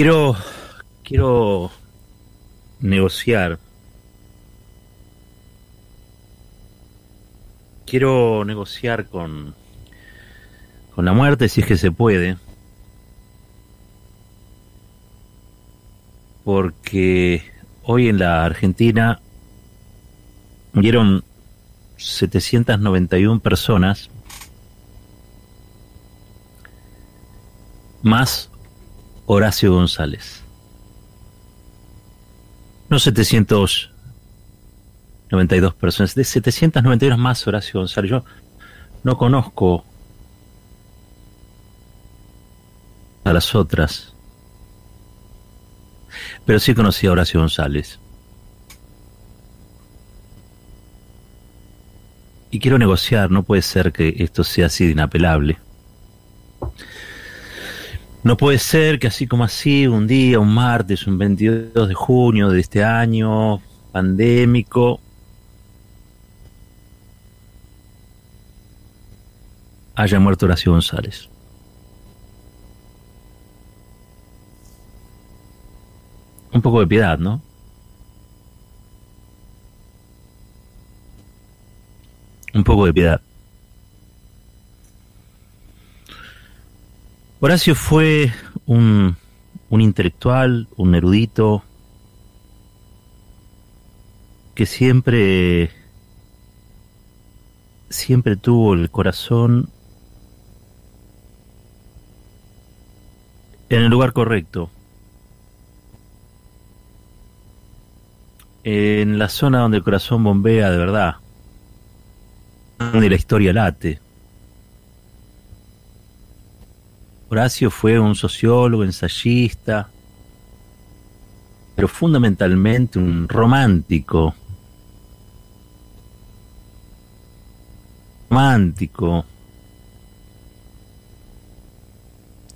Quiero, quiero negociar. Quiero negociar con, con la muerte si es que se puede. Porque hoy en la Argentina murieron 791 personas más Horacio González. No 792 personas, de 791 más Horacio González. Yo no conozco a las otras, pero sí conocí a Horacio González. Y quiero negociar, no puede ser que esto sea así de inapelable. No puede ser que así como así, un día, un martes, un 22 de junio de este año pandémico, haya muerto Horacio González. Un poco de piedad, ¿no? Un poco de piedad. Horacio fue un, un intelectual, un erudito, que siempre, siempre tuvo el corazón en el lugar correcto, en la zona donde el corazón bombea de verdad, donde la historia late. Horacio fue un sociólogo, ensayista, pero fundamentalmente un romántico. Romántico.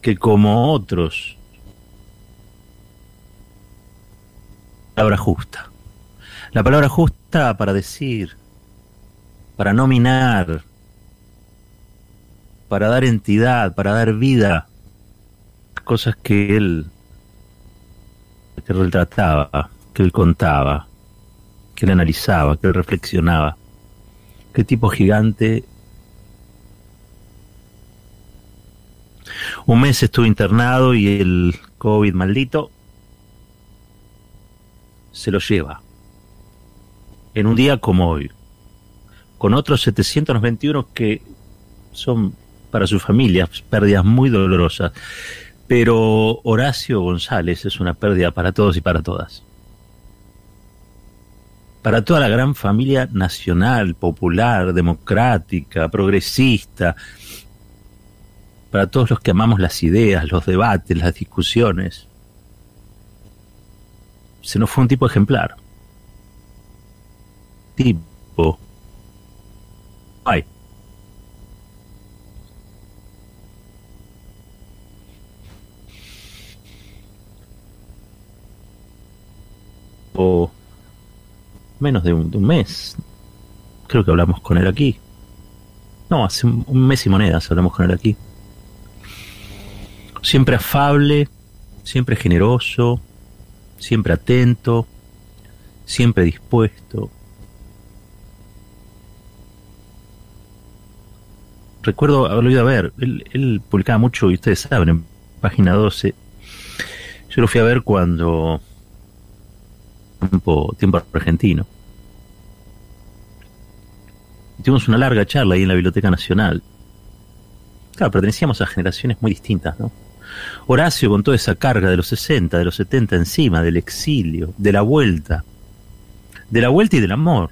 Que como otros. Palabra justa. La palabra justa para decir, para nominar, para dar entidad, para dar vida cosas que él que retrataba, que él contaba, que él analizaba, que él reflexionaba. Qué tipo gigante. Un mes estuve internado y el COVID maldito se lo lleva. En un día como hoy. Con otros 721 que son para su familia, pérdidas muy dolorosas. Pero Horacio González es una pérdida para todos y para todas. Para toda la gran familia nacional, popular, democrática, progresista, para todos los que amamos las ideas, los debates, las discusiones. Se nos fue un tipo ejemplar. Tipo. Ay. Menos de un, mes. Creo que hablamos con él aquí. No, hace un, mes y monedas hablamos con él aquí. Siempre afable, siempre generoso, siempre atento, siempre dispuesto. Recuerdo haberlo ido a ver, él, él publicaba mucho, y ustedes saben, en página 12. Yo lo fui a ver cuando tiempo, argentino. Tuvimos una larga charla ahí en la Biblioteca Nacional. Claro, pertenecíamos a generaciones muy distintas, ¿no? Horacio con toda esa carga de los 60, de los 70 encima, del exilio, de la vuelta, de la vuelta y del amor.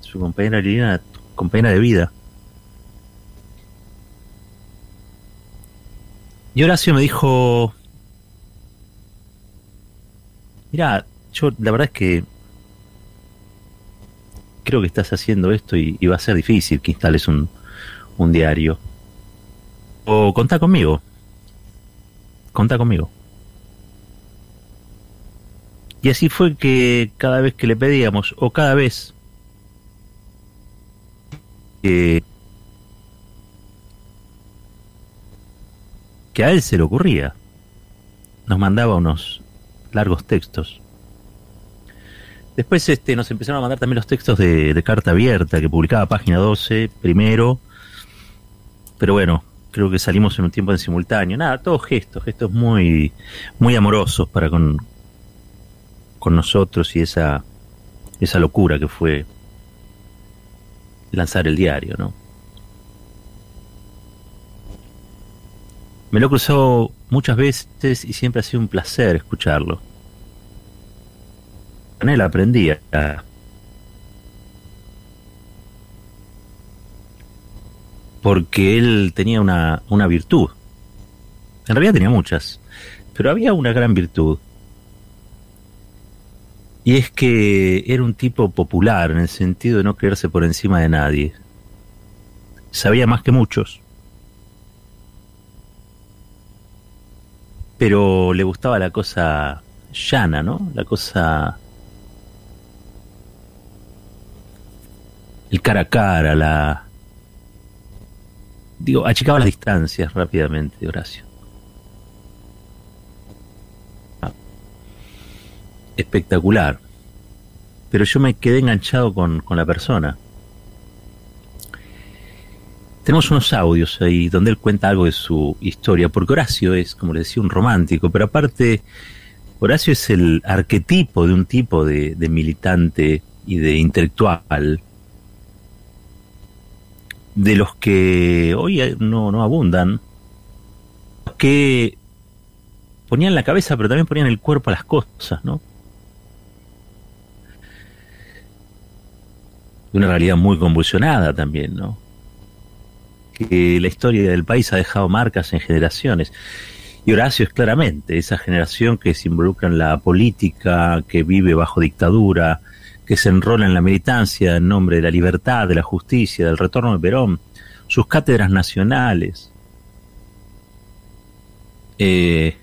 Su compañera Liliana, compañera de vida. Y Horacio me dijo, Mira, yo la verdad es que creo que estás haciendo esto y, va a ser difícil que instales un, un diario. O contá conmigo. Contá conmigo. Y así fue que cada vez que le pedíamos, o cada vez que, que a él se le ocurría, nos mandaba unos largos textos. Después este, nos empezaron a mandar también los textos de, carta abierta que publicaba Página 12 primero. Pero bueno, creo que salimos en un tiempo en simultáneo. Nada, todos gestos, gestos muy, muy amorosos para con, con nosotros y esa, esa locura que fue lanzar el diario, ¿no? Me lo cruzado muchas veces y siempre ha sido un placer escucharlo. Con él aprendí a, porque él tenía una, una virtud. En realidad tenía muchas, pero había una gran virtud. Y es que era un tipo popular en el sentido de no creerse por encima de nadie. Sabía más que muchos. Pero le gustaba la cosa llana, ¿no? La cosa... El cara a cara, la, digo, achicaba las distancias rápidamente, Horacio. Ah. Espectacular. Pero yo me quedé enganchado con, con la persona. Tenemos unos audios ahí donde él cuenta algo de su historia, porque Horacio es, como le decía, un romántico, pero aparte, Horacio es el arquetipo de un tipo de, militante y de intelectual de los que hoy no, no abundan, que ponían la cabeza pero también ponían el cuerpo a las cosas, ¿no? Una realidad muy convulsionada también, ¿no? Que la historia del país ha dejado marcas en generaciones. Y Horacio es claramente esa generación que se involucra en la política, que vive bajo dictadura, que se enrola en la militancia en nombre de la libertad, de la justicia, del retorno de Perón, sus cátedras nacionales. Eh,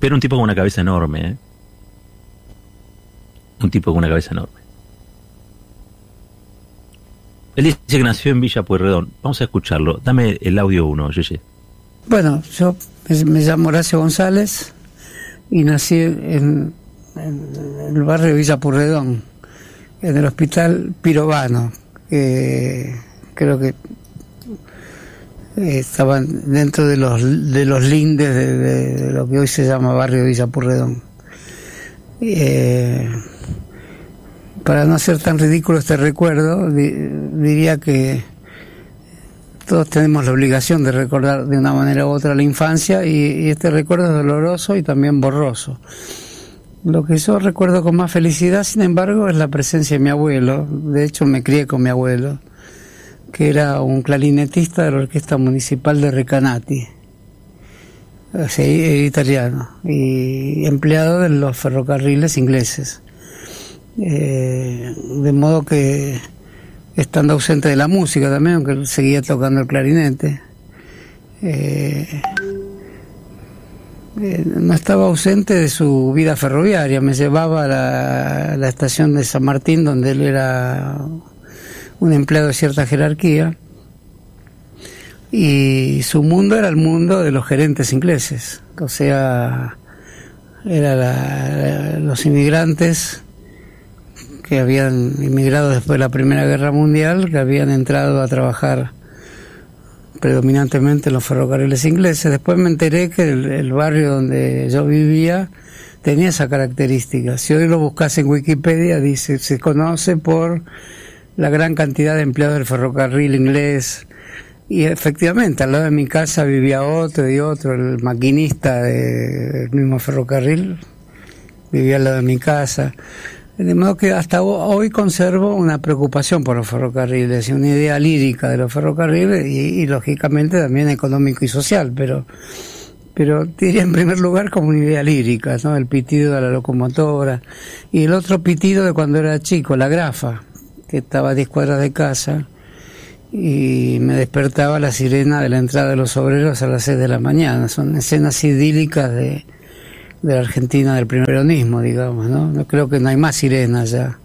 pero un tipo con una cabeza enorme, ¿eh? un tipo con una cabeza enorme. Él dice que nació en Villa Pueyrredón. Vamos a escucharlo. Dame el audio uno, Yeye. Bueno, yo me llamo Horacio González y nací en el barrio Villa Purredón, en el hospital Pirovano, que creo que estaban dentro de los de los lindes de, lo que hoy se llama barrio Villa Purredón. Eh, para no hacer tan ridículo este recuerdo, diría que todos tenemos la obligación de recordar de una manera u otra la infancia y este recuerdo es doloroso y también borroso. Lo que yo recuerdo con más felicidad, sin embargo, es la presencia de mi abuelo. De hecho, me crié con mi abuelo, que era un clarinetista de la Orquesta Municipal de Recanati, italiano, y empleado de los ferrocarriles ingleses. Eh, de modo que, estando ausente de la música también, aunque seguía tocando el clarinete, eh, eh, no estaba ausente de su vida ferroviaria, me llevaba a la, estación de San Martín, donde él era un empleado de cierta jerarquía, y su mundo era el mundo de los gerentes ingleses, o sea, era los inmigrantes que habían inmigrado después de la Primera Guerra Mundial, que habían entrado a trabajar predominantemente los ferrocarriles ingleses. Después me enteré que el, barrio donde yo vivía tenía esa característica. Si hoy lo buscas en Wikipedia, dice, se conoce por la gran cantidad de empleados del ferrocarril inglés. Y efectivamente, al lado de mi casa vivía otro y otro, el maquinista del mismo ferrocarril vivía al lado de mi casa. De modo que hasta hoy conservo una preocupación por los ferrocarriles y una idea lírica de los ferrocarriles y, lógicamente también económico y social, pero pero diría en primer lugar como una idea lírica, ¿no? El pitido de la locomotora y el otro pitido de cuando era chico, la grafa, que estaba a 10 cuadras de casa y me despertaba la sirena de la entrada de los obreros a las 6 de la mañana. Son escenas idílicas de, de la Argentina del primer peronismo, digamos, ¿no? No creo que no hay más sirenas ya.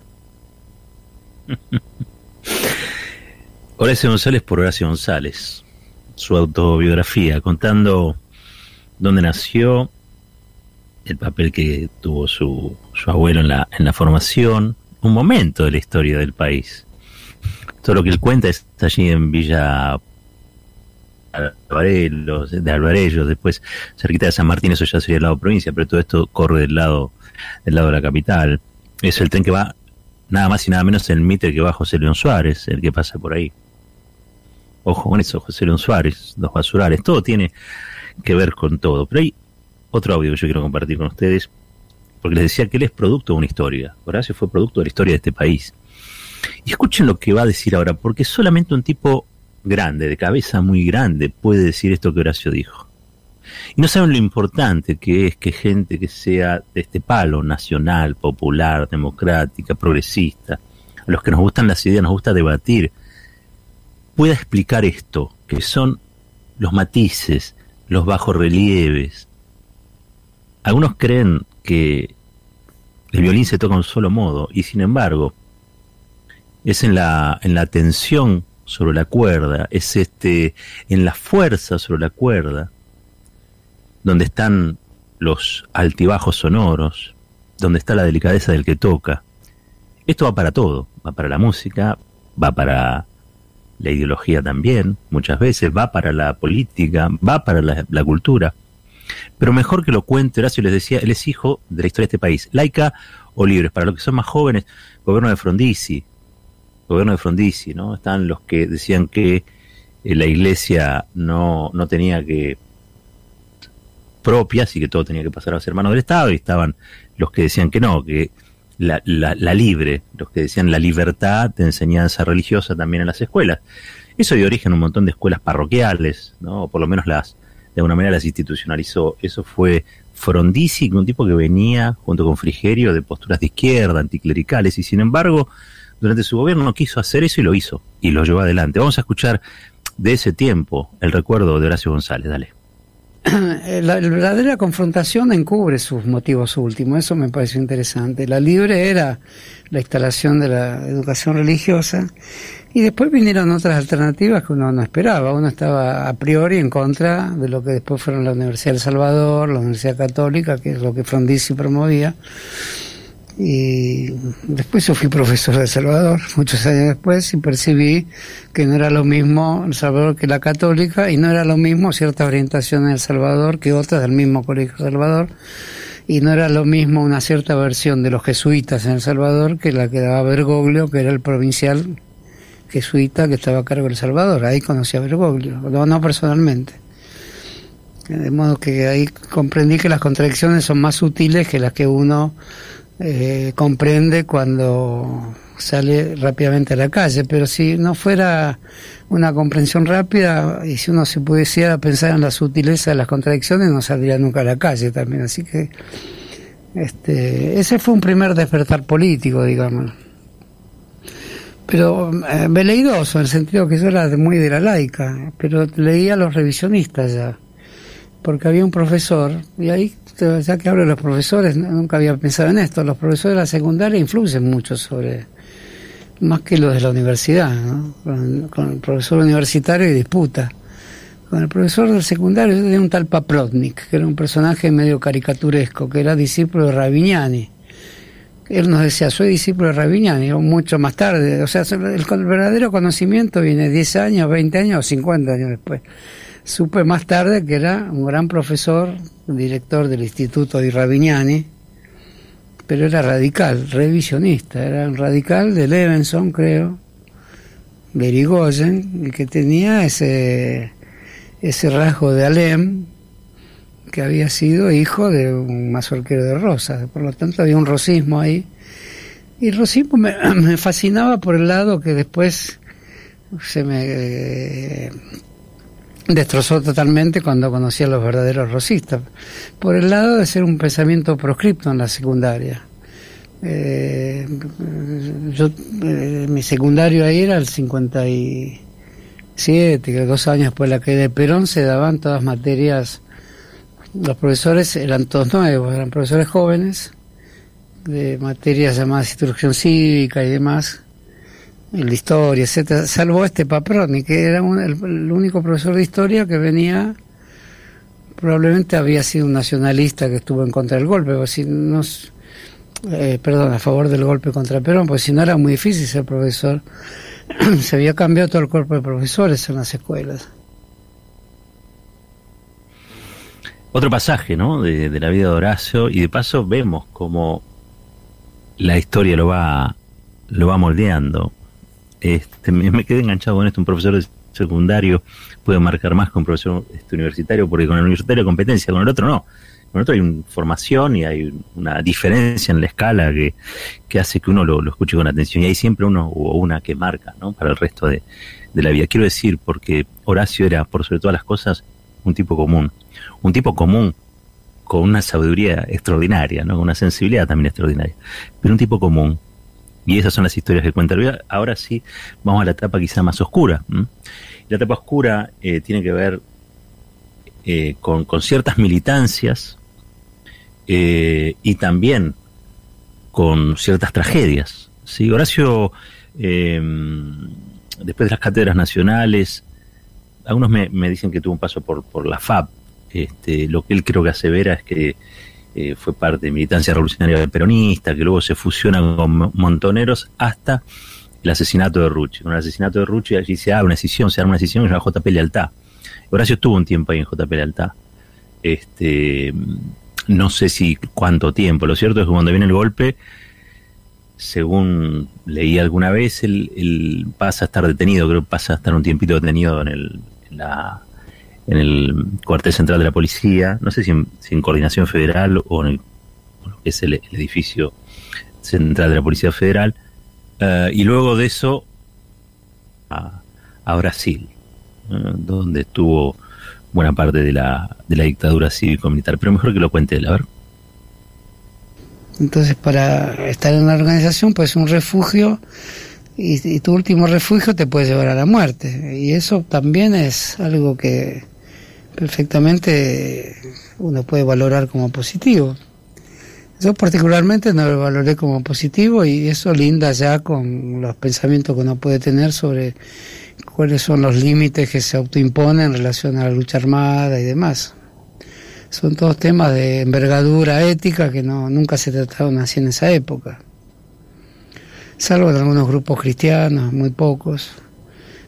Horacio González por Horacio González, su autobiografía, contando dónde nació, el papel que tuvo su, su abuelo en la, en la formación, un momento de la historia del país. Todo lo que él cuenta está allí en Villa Alvarellos, de Alvarellos, después cerquita de San Martín, eso ya sería el lado provincia, pero todo esto corre del lado, del lado de la capital. Es el tren que va, nada más y nada menos el mitre que va José León Suárez, el que pasa por ahí. Ojo con eso, José León Suárez, los basurales, todo tiene que ver con todo. Pero hay otro audio que yo quiero compartir con ustedes, porque les decía que él es producto de una historia. Horacio fue producto de la historia de este país. Y escuchen lo que va a decir ahora, porque solamente un tipo grande, de cabeza muy grande, puede decir esto que Horacio dijo. Y no saben lo importante que es que gente que sea de este palo, nacional, popular, democrática, progresista, a los que nos gustan las ideas, nos gusta debatir, pueda explicar esto, que son los matices, los bajos relieves. Algunos creen que el violín se toca un solo modo y sin embargo es en la, en la tensión sobre la cuerda, es este, en la fuerza sobre la cuerda, donde están los altibajos sonoros, donde está la delicadeza del que toca. Esto va para todo, va para la música, va para la ideología también, muchas veces, va para la política, va para la, cultura. Pero mejor que lo cuente, Horacio les decía, él es hijo de la historia de este país, laica o libres. Para los que son más jóvenes, gobierno de Frondizi, gobierno de Frondizi, ¿no? Están los que decían que eh, la iglesia no, no tenía que propias y que todo tenía que pasar a ser mano del Estado, y estaban los que decían que no, que la, la, la, libre, los que decían la libertad de enseñanza religiosa también en las escuelas. Eso dio origen a un montón de escuelas parroquiales, ¿no? o por lo menos las, de alguna manera las institucionalizó. Eso fue Frondizi, un tipo que venía junto con Frigerio de posturas de izquierda, anticlericales, y sin embargo, durante su gobierno no quiso hacer eso y lo hizo, y lo llevó adelante. Vamos a escuchar de ese tiempo el recuerdo de Horacio González, dale. La, la, verdadera confrontación encubre sus motivos últimos, eso me pareció interesante. La libre era la instalación de la educación religiosa y después vinieron otras alternativas que uno no esperaba. Uno estaba a priori en contra de lo que después fueron la Universidad del Salvador, la Universidad Católica, que es lo que Frondizi promovía. Y después yo fui profesor de Salvador, muchos años después, y percibí que no era lo mismo El Salvador que la católica, y no era lo mismo cierta orientación en El Salvador que otras del mismo Colegio Salvador, y no era lo mismo una cierta versión de los jesuitas en El Salvador que la que daba Bergoglio, que era el provincial jesuita que estaba a cargo de El Salvador. Ahí conocí a Bergoglio, no, no personalmente. De modo que ahí comprendí que las contradicciones son más sutiles que las que uno eh, comprende cuando sale rápidamente a la calle, pero si no fuera una comprensión rápida y si uno se pudiera pensar en la sutileza de las contradicciones, no saldría nunca a la calle también. Así que este, ese fue un primer despertar político, digamos. Pero eh, veleidoso, en el sentido que yo era muy de la laica, pero leía a los revisionistas ya, porque había un profesor, y ahí ya que hablo de los profesores, nunca había pensado en esto, los profesores de la secundaria influyen mucho sobre, más que los de la universidad, ¿no? con, el profesor universitario y disputa. Con el profesor del secundario tenía un tal Paprotnik, que era un personaje medio caricaturesco, que era discípulo de Ravignani. Él nos decía, soy discípulo de Ravignani, mucho más tarde. O sea, el, el verdadero conocimiento viene 10 años, 20 años o 50 años después. Supe más tarde que era un gran profesor, director del Instituto de Ravignani, pero era radical, revisionista, era un radical de Levenson, creo, de y que tenía ese, ese rasgo de Alem, que había sido hijo de un mazorquero de Rosas, por lo tanto había un rosismo ahí. Y el rosismo me, me fascinaba por el lado que después se me eh, destrozó totalmente cuando conocí a los verdaderos rosistas, por el lado de ser un pensamiento proscripto en la secundaria. Eh, yo, eh, mi secundario ahí era el 57, que dos años después de la caída de Perón se daban todas materias, los profesores eran todos nuevos, eran profesores jóvenes, de materias llamadas instrucción cívica y demás, la historia, etcétera, salvo este Paproni, que era el, el, único profesor de historia que venía probablemente había sido un nacionalista que estuvo en contra del golpe, o si no, eh, perdón, a favor del golpe contra Perón, pues si no era muy difícil ser profesor, se había cambiado todo el cuerpo de profesores en las escuelas. Otro pasaje, ¿no? De, la vida de Horacio y de paso vemos cómo la historia lo va lo va moldeando. Este, me, quedé enganchado con esto, un profesor de secundario puede marcar más que un profesor este, universitario, porque con el universitario hay competencia, con el otro no. Con el otro hay una formación y hay una diferencia en la escala que, que hace que uno lo, escuche con atención. Y hay siempre uno o una que marca ¿no? para el resto de, de la vida. Quiero decir, porque Horacio era, por sobre todas las cosas, un tipo común. Un tipo común con una sabiduría extraordinaria, ¿no? con una sensibilidad también extraordinaria. Pero un tipo común, y esas son las historias que cuenta. Ahora sí, vamos a la etapa quizá más oscura. La etapa oscura eh, tiene que ver eh, con, ciertas militancias eh, y también con ciertas tragedias. ¿sí? Horacio, después de las cátedras nacionales, algunos me, dicen que tuvo un paso por, por la FAP. Este, lo que él creo que asevera es que eh, fue parte de militancia revolucionaria peronista, que luego se fusiona con montoneros hasta el asesinato de Rucci. Con el asesinato de Rucci allí se da una decisión, se da una decisión que se llama JP Lealtad. Horacio estuvo un tiempo ahí en JP Lealtad. Este, no sé si cuánto tiempo. Lo cierto es que cuando viene el golpe, según leí alguna vez, él, pasa a estar detenido, creo que pasa a estar un tiempito detenido en, el, en la en el cuartel central de la policía, no sé si en, coordinación federal o en, que es el, edificio central de la Policía Federal, eh, y luego de eso a, Brasil, donde estuvo buena parte de la, de la dictadura cívico-militar. Pero mejor que lo cuente él, a ver. Entonces, para estar en una organización, pues un refugio y, y, tu último refugio te puede llevar a la muerte. Y eso también es algo que perfectamente uno puede valorar como positivo. Yo particularmente no lo valoré como positivo y eso linda ya con los pensamientos que uno puede tener sobre cuáles son los límites que se autoimponen en relación a la lucha armada y demás. Son todos temas de envergadura ética que no, nunca se trataron así en esa época. Salvo en algunos grupos cristianos, muy pocos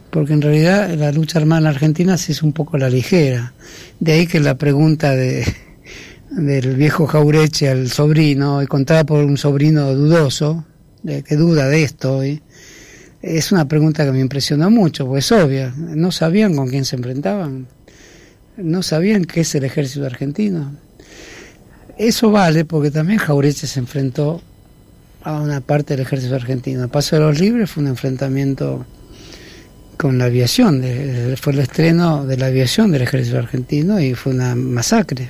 porque en realidad la lucha armada en Argentina se hizo un poco la ligera. De ahí que la pregunta de, del viejo Jaureche al sobrino, y contada por un sobrino dudoso, que duda de esto es una pregunta que me impresionó mucho, pues es obvia. No sabían con quién se enfrentaban, no sabían qué es el ejército argentino. Eso vale porque también Jaureche se enfrentó a una parte del ejército argentino. El Paso de los Libres fue un enfrentamiento con la aviación, fue el estreno de la aviación del ejército argentino y fue una masacre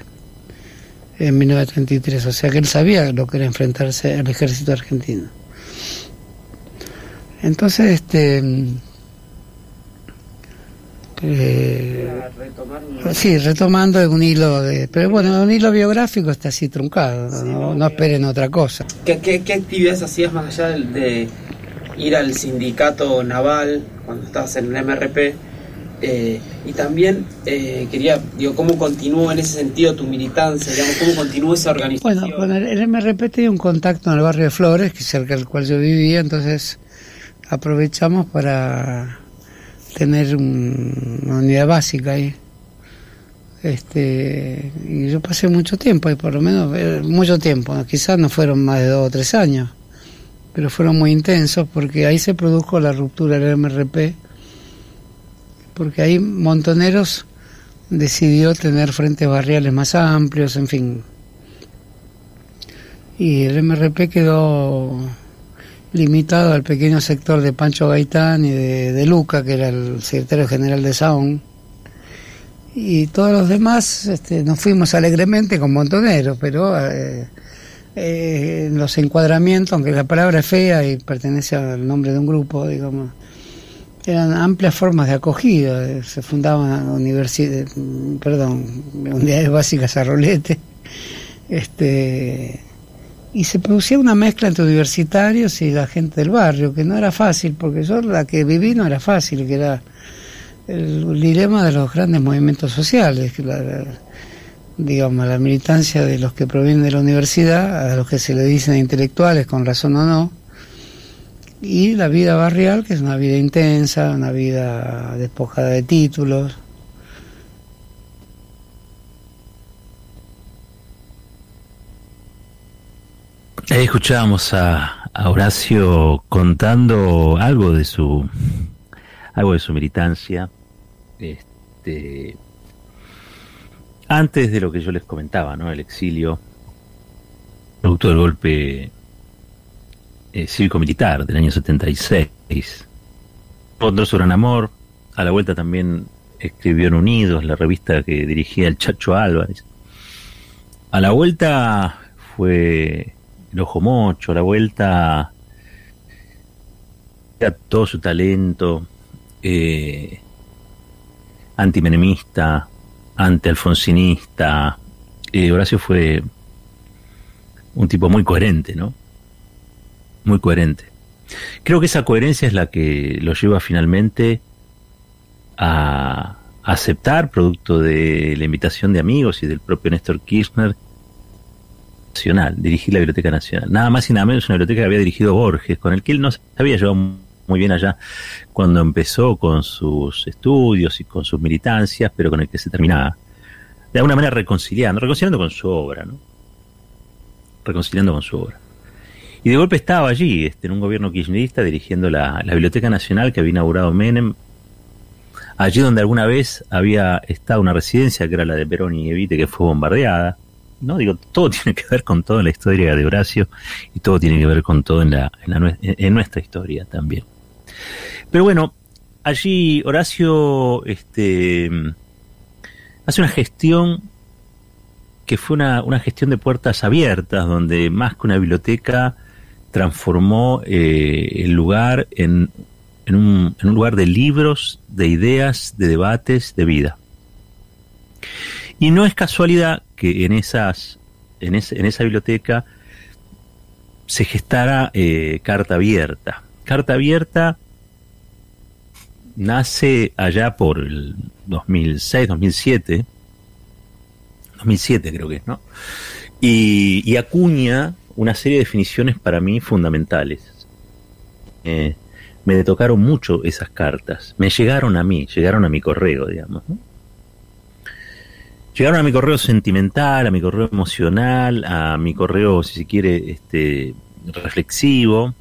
en 1933, o sea que él sabía lo que era enfrentarse al ejército argentino. Entonces, este... Eh, sí, retomando un hilo de... Pero bueno, un hilo biográfico está así truncado, no, esperen otra cosa. ¿Qué, qué, actividades hacías más allá de ir al sindicato naval cuando estabas en el MRP. Eh, y también eh, quería, digo, ¿cómo continuó en ese sentido tu militancia? Digamos, ¿Cómo continuó esa organización? Bueno, el, MRP tenía un contacto en el barrio de Flores, que cerca del cual yo vivía, entonces aprovechamos para tener una unidad básica ahí. Este, y yo pasé mucho tiempo ahí, por lo menos, eh, mucho tiempo, quizás no fueron más de dos o tres años pero fueron muy intensos porque ahí se produjo la ruptura del MRP, porque ahí Montoneros decidió tener frentes barriales más amplios, en fin. Y el MRP quedó limitado al pequeño sector de Pancho Gaitán y de, Luca, que era el secretario general de SAON. Y todos los demás este, nos fuimos alegremente con Montoneros, pero eh, eh, los encuadramientos, aunque la palabra es fea y pertenece al nombre de un grupo, digamos, eran amplias formas de acogida. Se fundaban universidades, perdón, unidades básicas a rolete, este, y se producía una mezcla entre universitarios y la gente del barrio, que no era fácil, porque yo la que viví no era fácil, que era el dilema de los grandes movimientos sociales, que digamos, la militancia de los que provienen de la universidad, a los que se le dicen intelectuales, con razón o no, y la vida barrial, que es una vida intensa, una vida despojada de títulos. Ahí escuchábamos a, a Horacio contando algo de su algo de su militancia. Este, antes de lo que yo les comentaba, ¿no? El exilio, producto del golpe eh, cívico-militar del año 76. Otro su gran amor, a la vuelta también escribió en Unidos, la revista que dirigía el Chacho Álvarez. A la vuelta fue el Ojo Mocho, a la vuelta todo su talento eh, antimenemista, anti-alfonsinista. Eh, Horacio fue un tipo muy coherente, ¿no? Muy coherente. Creo que esa coherencia es la que lo lleva finalmente a aceptar, producto de la invitación de amigos y del propio Néstor Kirchner, nacional, dirigir la Biblioteca Nacional. Nada más y nada menos una biblioteca que había dirigido Borges, con el que él no se había llevado muy bien allá cuando empezó con sus estudios y con sus militancias, pero con el que se terminaba de alguna manera reconciliando, reconciliando con su obra, ¿no? Reconciliando con su obra. Y de golpe estaba allí, este, en un gobierno kirchnerista, dirigiendo la, Biblioteca Nacional que había inaugurado Menem, allí donde alguna vez había estado una residencia que era la de Perón y Evite, que fue bombardeada. No digo, todo tiene que ver con todo en la historia de Horacio y todo tiene que ver con todo en, la, en nuestra historia también. Pero bueno, allí Horacio este, hace una gestión que fue una, una, gestión de puertas abiertas, donde más que una biblioteca transformó eh, el lugar en, en, un, en, un, lugar de libros, de ideas, de debates, de vida. Y no es casualidad que en, esas, en, en esa biblioteca se gestara eh, Carta Abierta. Carta Abierta nace allá por el 2006, 2007, 2007 creo que es, ¿no? Y, acuña una serie de definiciones para mí fundamentales. Eh, me tocaron mucho esas cartas, me llegaron a mí, llegaron a mi correo, digamos. Llegaron a mi correo sentimental, a mi correo emocional, a mi correo, si se quiere, este, reflexivo,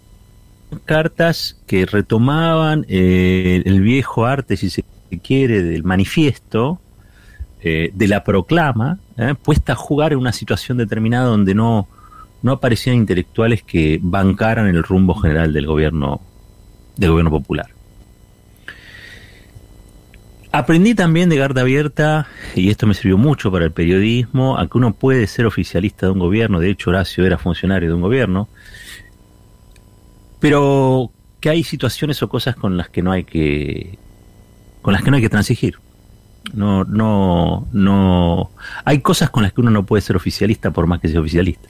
cartas que retomaban eh, el viejo arte, si se quiere, del manifiesto, eh, de la proclama, eh, puesta a jugar en una situación determinada donde no, no aparecían intelectuales que bancaran el rumbo general del gobierno, del gobierno popular. Aprendí también de Garda Abierta, y esto me sirvió mucho para el periodismo, a que uno puede ser oficialista de un gobierno, de hecho Horacio era funcionario de un gobierno, pero que hay situaciones o cosas con las que no hay que con las que no hay que transigir. No, no, no. Hay cosas con las que uno no puede ser oficialista por más que sea oficialista.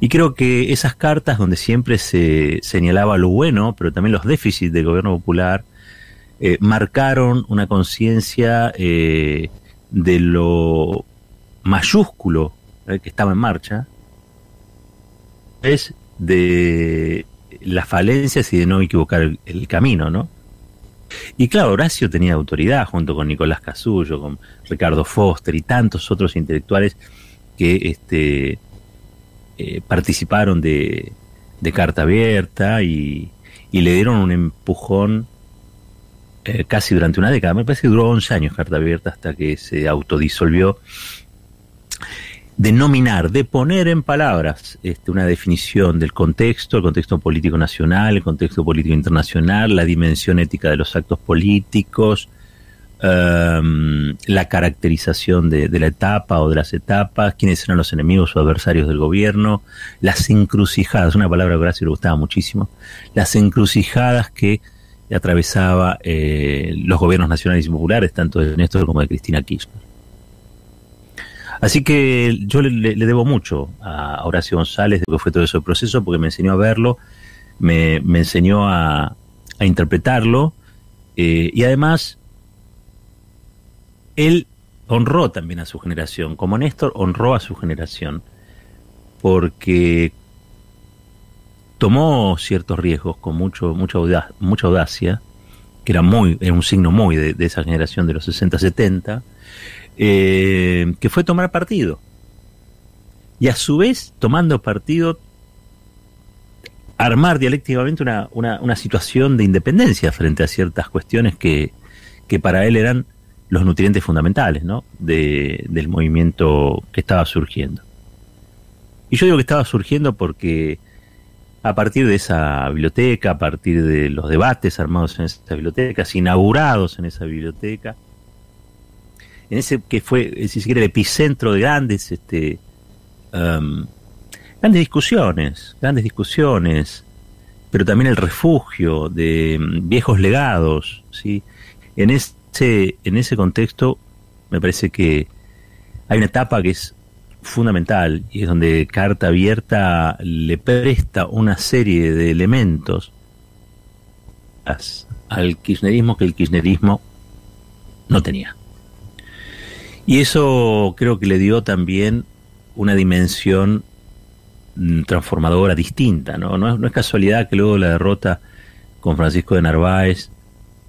Y creo que esas cartas donde siempre se señalaba lo bueno, pero también los déficits del gobierno popular, eh, marcaron una conciencia eh, de lo mayúsculo eh, que estaba en marcha, es de las falencias y de no equivocar el, camino, ¿no? Y claro, Horacio tenía autoridad junto con Nicolás Casullo, con Ricardo Foster y tantos otros intelectuales que este, eh, participaron de, Carta Abierta y, le dieron un empujón eh, casi durante una década. Me parece que duró 11 años Carta Abierta hasta que se autodisolvió de nominar, de poner en palabras este, una definición del contexto, el contexto político nacional, el contexto político internacional, la dimensión ética de los actos políticos, em, la caracterización de, la etapa o de las etapas, quiénes eran los enemigos o adversarios del gobierno, las encrucijadas, una palabra que a Horacio le gustaba muchísimo, las encrucijadas que atravesaba eh, los gobiernos nacionales y populares, tanto de Néstor como de Cristina Kirchner. Así que yo le, debo mucho a Horacio González de que fue todo ese proceso, porque me enseñó a verlo, me, enseñó a, interpretarlo, eh, y además, él, honró también a su generación, como Néstor honró a su generación, porque tomó ciertos riesgos con mucho, mucha, mucha audacia, que era muy, era un signo muy de, esa generación de los 60-70, eh, que fue tomar partido. Y a su vez, tomando partido, armar dialécticamente una, una, situación de independencia frente a ciertas cuestiones que, que para él eran los nutrientes fundamentales ¿no? de, del movimiento que estaba surgiendo. Y yo digo que estaba surgiendo porque a partir de esa biblioteca, a partir de los debates armados en esa biblioteca, inaugurados en esa biblioteca, en ese que fue, si se quiere, el epicentro de grandes, este, um, grandes discusiones, grandes discusiones, pero también el refugio de um, viejos legados, ¿sí? En ese, en ese contexto, me parece que hay una etapa que es fundamental y es donde Carta Abierta le presta una serie de elementos al kirchnerismo que el kirchnerismo no tenía. Y eso creo que le dio también una dimensión mm, transformadora distinta, ¿no? No es, casualidad que luego la derrota con Francisco de Narváez,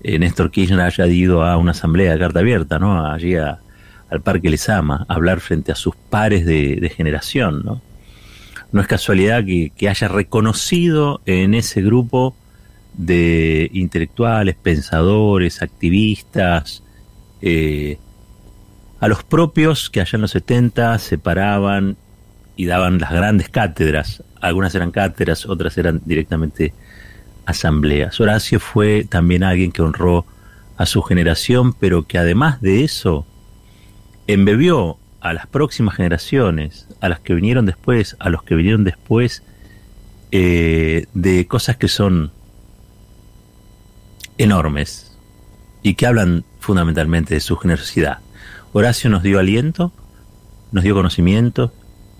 eh, Néstor Kirchner haya ido a una asamblea de carta abierta, ¿no? Allí a, al Parque Les Ama, hablar frente a sus pares de, generación. ¿no? no es casualidad que, haya reconocido en ese grupo de intelectuales, pensadores, activistas, eh, a los propios que allá en los 70 se paraban y daban las grandes cátedras. Algunas eran cátedras, otras eran directamente asambleas. Horacio fue también alguien que honró a su generación, pero que además de eso embebió a las próximas generaciones, a las que vinieron después, a los que vinieron después, eh, de cosas que son enormes y que hablan fundamentalmente de su generosidad. Horacio nos dio aliento, nos dio conocimiento,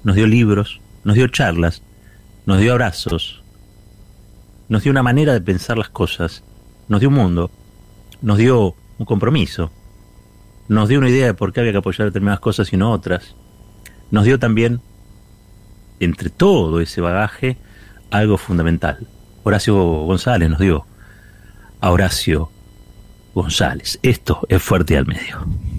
nos dio libros, nos dio charlas, nos dio abrazos, nos dio una manera de pensar las cosas, nos dio un mundo, nos dio un compromiso, nos dio una idea de por qué había que apoyar determinadas cosas y no otras. Nos dio también, entre todo ese bagaje, algo fundamental. Horacio González nos dio a Horacio González. Esto es fuerte al medio.